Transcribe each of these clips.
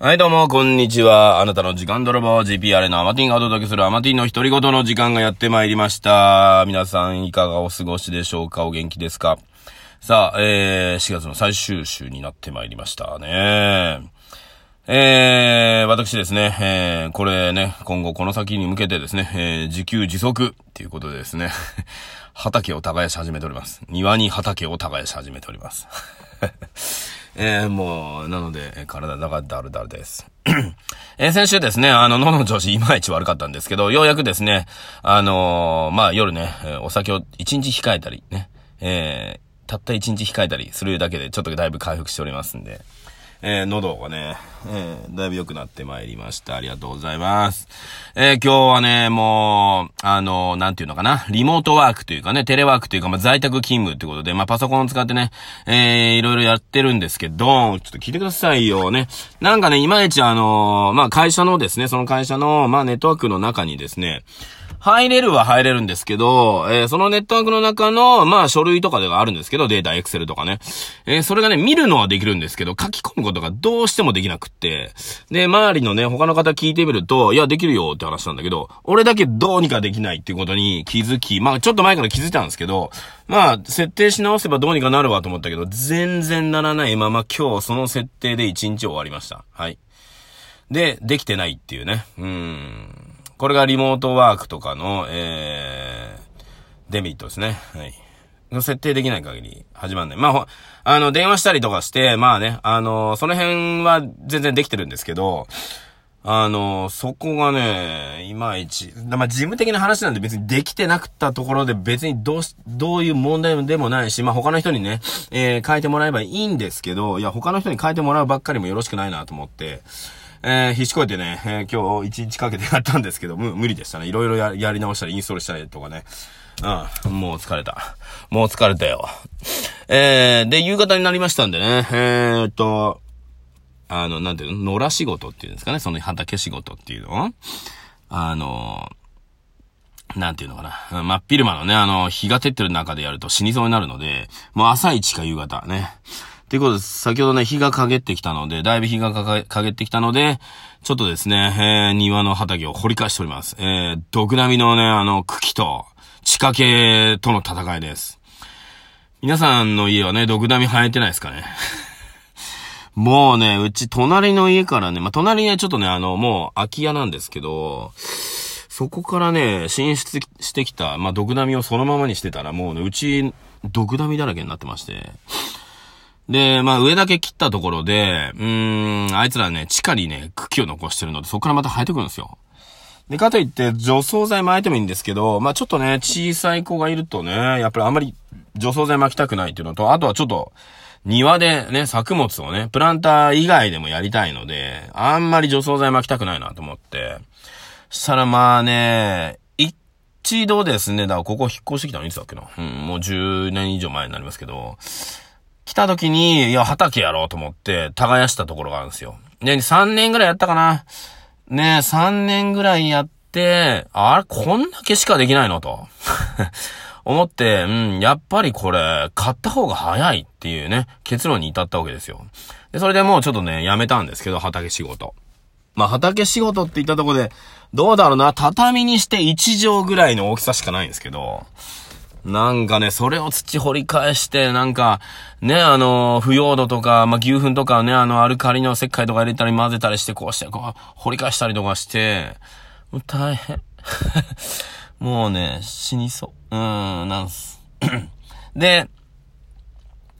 はい、どうも、こんにちは。あなたの時間泥棒 GPR のアマティンがお届けするアマティンの独り言の時間がやってまいりました。皆さん、いかがお過ごしでしょうか？お元気ですか？さあ、えー、4月の最終週になってまいりましたね。えー、私ですね、えー、これね、今後この先に向けてですね、えー、自給自足っていうことでですね、畑を耕し始めております。庭に畑を耕し始めております。えー、もう、なので、えー体がだるだるです。え先週ですね、あの、喉の調子いまいち悪かったんですけど、ようやくですね、あのーまあ、夜ね、お酒を一日控えたり、ね、えーたった一日控えたりするだけで、ちょっとだいぶ回復しておりますんで、えー喉がね、えーだいぶ良くなってまいりました。ありがとうございます。えー今日はね、もう、あの、なんていうのかな、リモートワークというかね、テレワークというか、まあ、在宅勤務ってことで、まあ、パソコンを使ってね、えーいろいろやってるんですけど、ちょっと聞いてくださいよね。なんかね、いまいちあのまあ、会社のですね、その会社の、まあ、ネットワークの中にですね、入れるは入れるんですけど、えーそのネットワークの中の、まあ、書類とかではあるんですけど、データ、エクセルとかね。えーそれがね、見るのはできるんですけど、書き込むことがどうしてもできなくって。で、周りのね、他の方聞いてみると、いや、できるよって話なんだけど、俺だけどうにかできないっていうことに気づき、まあ、ちょっと前から気づいたんですけど、まあ、設定し直せばどうにかなるわと思ったけど、全然ならないまま今日その設定で1日終わりました。はい。で、できてないっていうね。うーん。これがリモートワークとかの、えー、デメリットですね。はい。の設定できない限り始まんない。まあ、あの、電話したりとかして、まあね、あの、その辺は全然できてるんですけど、あの、そこがね、いまいち、まあ、事務的な話なんで別にできてなくったところで別にどうし、どういう問題でもないし、まあ、他の人にね、えー、変えてもらえばいいんですけど、いや、他の人に変えてもらうばっかりもよろしくないなと思って、えー、必死こいてね、えー今日一日かけてやったんですけど、む無理でしたね。いろいろややり直したり、インストールしたりとかね。うん、もう疲れた。もう疲れたよ。えー、で、夕方になりましたんでね、えーっと、あの、なんていうの？野良仕事っていうんですかね、その畑仕事っていうの？あの、なんていうのかな。真っ昼間のね、あの、日が照ってる中でやると死にそうになるので、もう朝一か夕方ね。ということで、先ほどね、日が陰ってきたので、だいぶ日が陰ってきたので、ちょっとですね、えー、庭の畑を掘り返しております。えー、毒並みのね、あの、茎と、地下系との戦いです。皆さんの家はね、毒並み生えてないですかね？もうね、うち隣の家からね、まあ、隣にはちょっとね、あの、もう空き家なんですけど、そこからね、進出してきた、まあ、毒ダミをそのままにしてたら、もうね、うち、毒ダミだらけになってまして。で、まあ、上だけ切ったところで、うーん、あいつらね、地下にね、茎を残してるので、そこからまた生えてくるんですよ。で、かといって、除草剤巻いてもいいんですけど、まあ、ちょっとね、小さい子がいるとね、やっぱりあんまり除草剤巻きたくないっていうのと、あとはちょっと、庭でね、作物をね、プランター以外でもやりたいので、あんまり除草剤巻きたくないなと思って。したらまあね、一度ですね、だからここ引っ越してきたのいつだっけな。うん、もう10年以上前になりますけど、来た時に、いや、畑やろうと思って、耕したところがあるんですよ。で、3年ぐらいやったかな。ね3年ぐらいやって、あれ、こんだけしかできないのと。思って、うん、やっぱりこれ、買った方が早いっていうね、結論に至ったわけですよ。で、それでもうちょっとね、やめたんですけど、畑仕事。まあ、畑仕事って言ったところで、どうだろうな、畳にして1畳ぐらいの大きさしかないんですけど、なんかね、それを土掘り返して、なんか、ね、あの、腐葉土とか、まあ、牛糞とかね、あの、アルカリの石灰とか入れたり混ぜたりして、こうして、こう、掘り返したりとかして、もう大変。もうね、死にそう。うーん、なんす。で、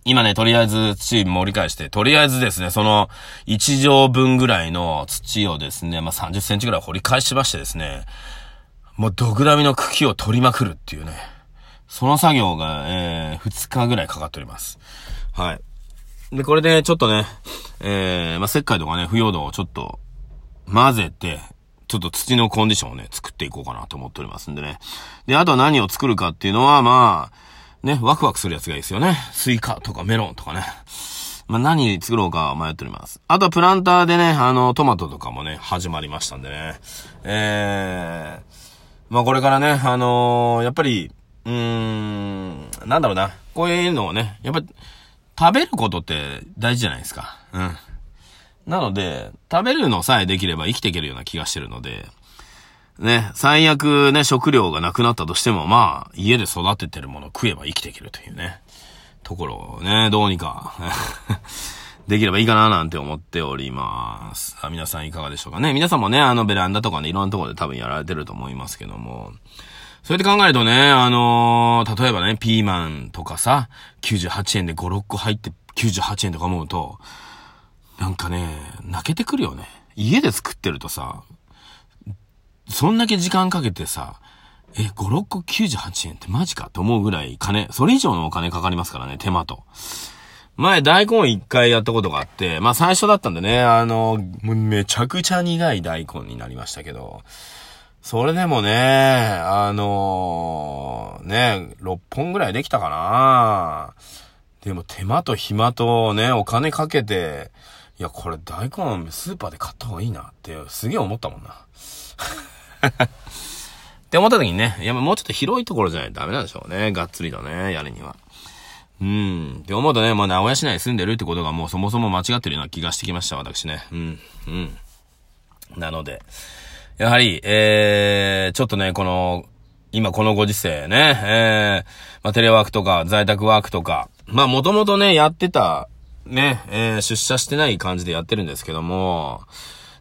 今ね、とりあえず土盛り返して、とりあえずですね、その1畳分ぐらいの土をですね、まあ、30センチぐらい掘り返しましてですね、もうドクダミの茎を取りまくるっていうね、その作業が、えー、2日ぐらいかかっております。はい。で、これでちょっとね、えー、まあ、石灰とかね、腐葉土をちょっと混ぜて、ちょっと土のコンディションをね、作っていこうかなと思っておりますんでね。で、あとは何を作るかっていうのは、まあ、ね、ワクワクするやつがいいですよね。スイカとかメロンとかね。まあ、何作ろうか迷っております。あとはプランターでね、あの、トマトとかもね、始まりましたんでね。えー、まあ、これからね、あのーやっぱり、うーん、なんだろうな。こういうのをね、やっぱ、食べることって大事じゃないですか。うん。なので、食べるのさえできれば生きていけるような気がしてるので、ね、最悪ね、食料がなくなったとしても、まあ、家で育ててるものを食えば生きていけるというね、ところをね、どうにか できればいいかななんて思っております。あ皆さんいかがでしょうかね。皆さんもね、あのベランダとかね、いろんなところで多分やられてると思いますけども、そうやって考えるとね、あのー、例えばね、ピーマンとかさ、98円で5、6個入って98円とか思うと、なんかね、泣けてくるよね。家で作ってるとさ、そんだけ時間かけてさ、え、5、6個98円ってマジかって思うぐらい金、それ以上のお金かかりますからね、手間と。前大根一回やったことがあって、まあ最初だったんでね、あの、めちゃくちゃ苦い大根になりましたけど、それでもね、あのー、ね、6本ぐらいできたかなでも手間と暇とね、お金かけて、いや、これ大根スーパーで買った方がいいなってすげえ思ったもんな。って思った時にね、いや、もうちょっと広いところじゃないとダメなんでしょうね。がっつりとね、やるには。うん。って思うとね、もう名古屋市内に住んでるってことがもうそもそも間違ってるような気がしてきました、私ね。うん。うん。なので、やはり、えー、ちょっとね、この、今このご時世ね、えー、まあ、テレワークとか、在宅ワークとか、まあ、もともとね、やってた、ね、えー、出社してない感じでやってるんですけども、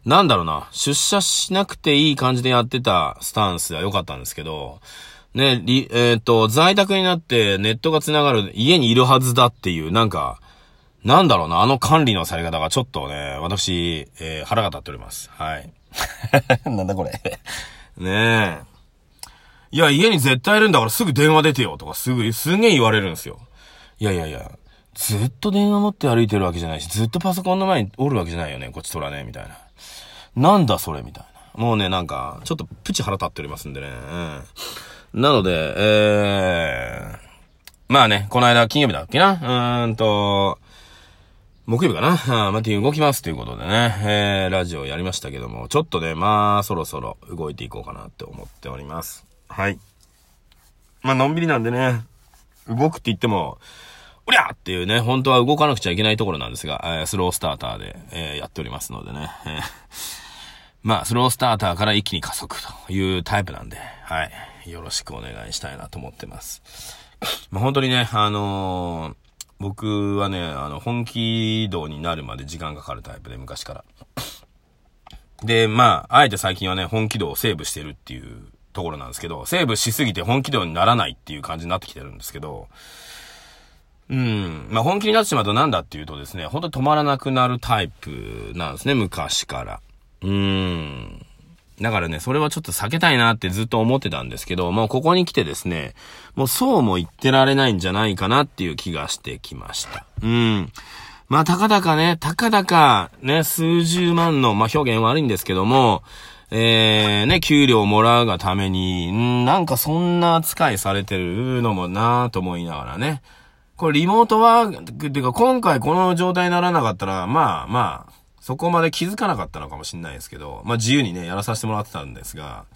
なんだろうな、出社しなくていい感じでやってたスタンスは良かったんですけど、ね、り、えっ、と、在宅になってネットが繋がる、家にいるはずだっていう、なんか、なんだろうな、あの管理のされ方がちょっとね、私、えー、腹が立っております。はい。なんだこれねえ。いや、家に絶対いるんだからすぐ電話出てよとかすぐ、すげえ言われるんですよ。いやいやいや、ずっと電話持って歩いてるわけじゃないし、ずっとパソコンの前におるわけじゃないよね、こっちとらね、みたいな。なんだそれ、みたいな。もうね、なんか、ちょっとプチ腹立っておりますんでね。うん、なので、えー、まあね、この間金曜日だっけなうーんと、木曜日かな？あ まあ、動きますということでね、えー、ラジオやりましたけども、ちょっとね、まあ、そろそろ動いていこうかなって思っております。はい。まあ、のんびりなんでね、動くって言っても、おりゃっていうね、本当は動かなくちゃいけないところなんですが、えー、スロースターターで、えー、やっておりますのでね、えー、まあ、スロースターターから一気に加速というタイプなんで、はい。よろしくお願いしたいなと思ってます。まあ、本当にね、あのー僕はね、あの、本気度になるまで時間かかるタイプで、昔から。で、まあ、あえて最近はね、本気度をセーブしてるっていうところなんですけど、セーブしすぎて本気度にならないっていう感じになってきてるんですけど、うん。まあ、本気になってしまうとなんだっていうとですね、本当に止まらなくなるタイプなんですね、昔から。うーん。だからね、それはちょっと避けたいなってずっと思ってたんですけど、もうここに来てですね、もうそうも言ってられないんじゃないかなっていう気がしてきました。うん。まあ、たかだかね、たかだか、ね、数十万の、まあ、表現悪いんですけども、えー、ね、給料をもらうがために、んなんかそんな扱いされてるのもなぁと思いながらね。これリモートワーク、っていうか今回この状態にならなかったら、まあまあ、そこまで気づかなかったのかもしれないですけど、まあ自由にね、やらさせてもらってたんですが、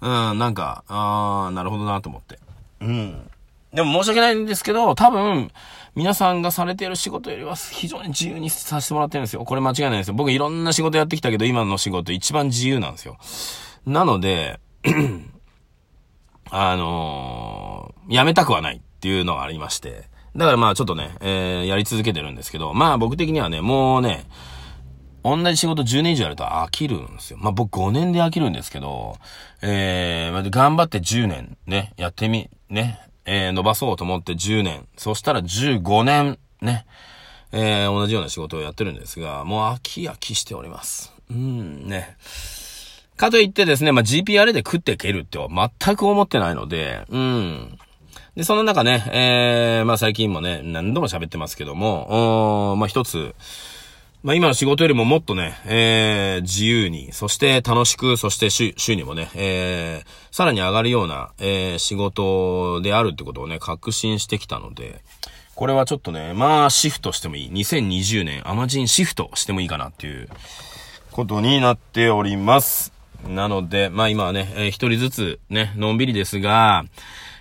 うん、なんか、あー、なるほどなと思って。うん。でも申し訳ないんですけど、多分、皆さんがされている仕事よりは非常に自由にさせてもらってるんですよ。これ間違いないですよ。僕いろんな仕事やってきたけど、今の仕事一番自由なんですよ。なので、あのー、やめたくはないっていうのがありまして。だからまあちょっとね、えー、やり続けてるんですけど、まあ僕的にはね、もうね、同じ仕事10年以上やると飽きるんですよ。まあ、僕5年で飽きるんですけど、えー、頑張って10年ね、やってみ、ね、えー、伸ばそうと思って10年。そしたら15年、ね、えー、同じような仕事をやってるんですが、もう飽き飽きしております。うん、ね。かといってですね、まあ、GPR で食っていけるっては全く思ってないので、うん。で、その中ね、えー、まあ、最近もね、何度も喋ってますけども、おまあ、一つ、まあ今の仕事よりももっとね、えー、自由に、そして楽しく、そして収入もね、えー、さらに上がるような、えー、仕事であるってことをね、確信してきたので、これはちょっとね、まあシフトしてもいい。2020年アマジンシフトしてもいいかなっていうことになっております。なので、まあ今はね、えー、一人ずつね、のんびりですが、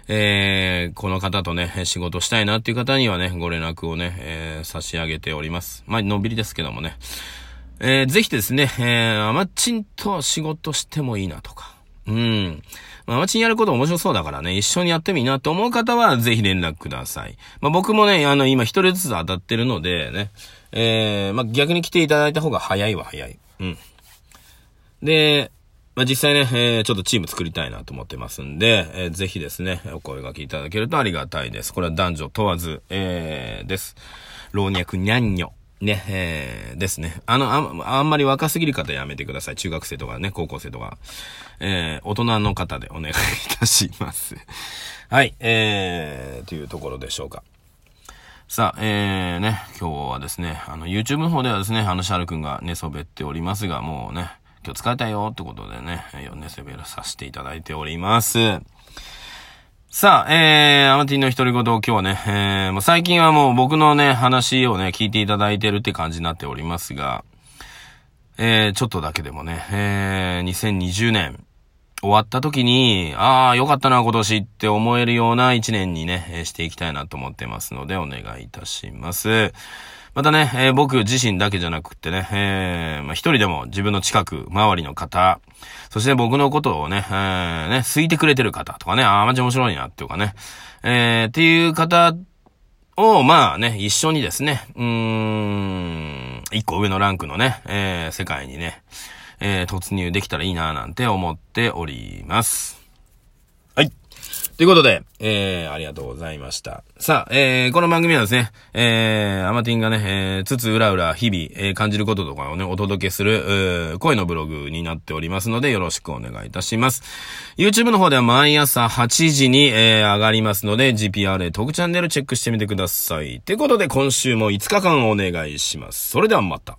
えー、この方とね、仕事したいなっていう方にはね、ご連絡をね、えー、差し上げております。まあ、のんびりですけどもね。えー、ぜひですね、えー、アマチンと仕事してもいいなとか。うん。まあ、アマチンやること面白そうだからね、一緒にやってもいいなと思う方は、ぜひ連絡ください。まあ、僕もね、あの、今一人ずつ当たってるので、ね、えー、まあ、逆に来ていただいた方が早いは早い。うん。で、まあ、実際ね、えー、ちょっとチーム作りたいなと思ってますんで、えー、ぜひですね、お声掛けいただけるとありがたいです。これは男女問わず、えー、です。老若にゃんにょ。ね、えー、ですね。あの、あ、あんまり若すぎる方やめてください。中学生とかね、高校生とか。えー、大人の方でお願いいたします。はい、えー、というところでしょうか。さあ、えー、ね、今日はですね、あの、YouTube の方ではですね、あの、シャル君が寝そべっておりますが、もうね、今日疲れたよってことでね、寝そべらさせていただいております。さあ、えー、アマティンの独り言今日はね、えー、もう最近はもう僕のね、話をね、聞いていただいてるって感じになっておりますが、えー、ちょっとだけでもね、えー、2020年終わった時に、ああ、よかったな、今年って思えるような一年にね、していきたいなと思ってますので、お願いいたします。またね、えー、僕自身だけじゃなくってね、えー、まあ、一人でも自分の近く、周りの方、そして僕のことをね、えー、ね、好いてくれてる方とかね、ああ、マジ面白いなっていうかね、えー、っていう方を、まあね、一緒にですね、うーん、一個上のランクのね、えー、世界にね、えー、突入できたらいいななんて思っております。ということで、えー、ありがとうございました。さあ、えー、この番組はですね、えー、アマティンがね、えー、つつ裏裏日々、えー、感じることとかをね、お届けする、えー、声のブログになっておりますので、よろしくお願いいたします。YouTube の方では毎朝8時に、えー、上がりますので、GPRA トークチャンネルチェックしてみてください。ということで、今週も5日間お願いします。それではまた。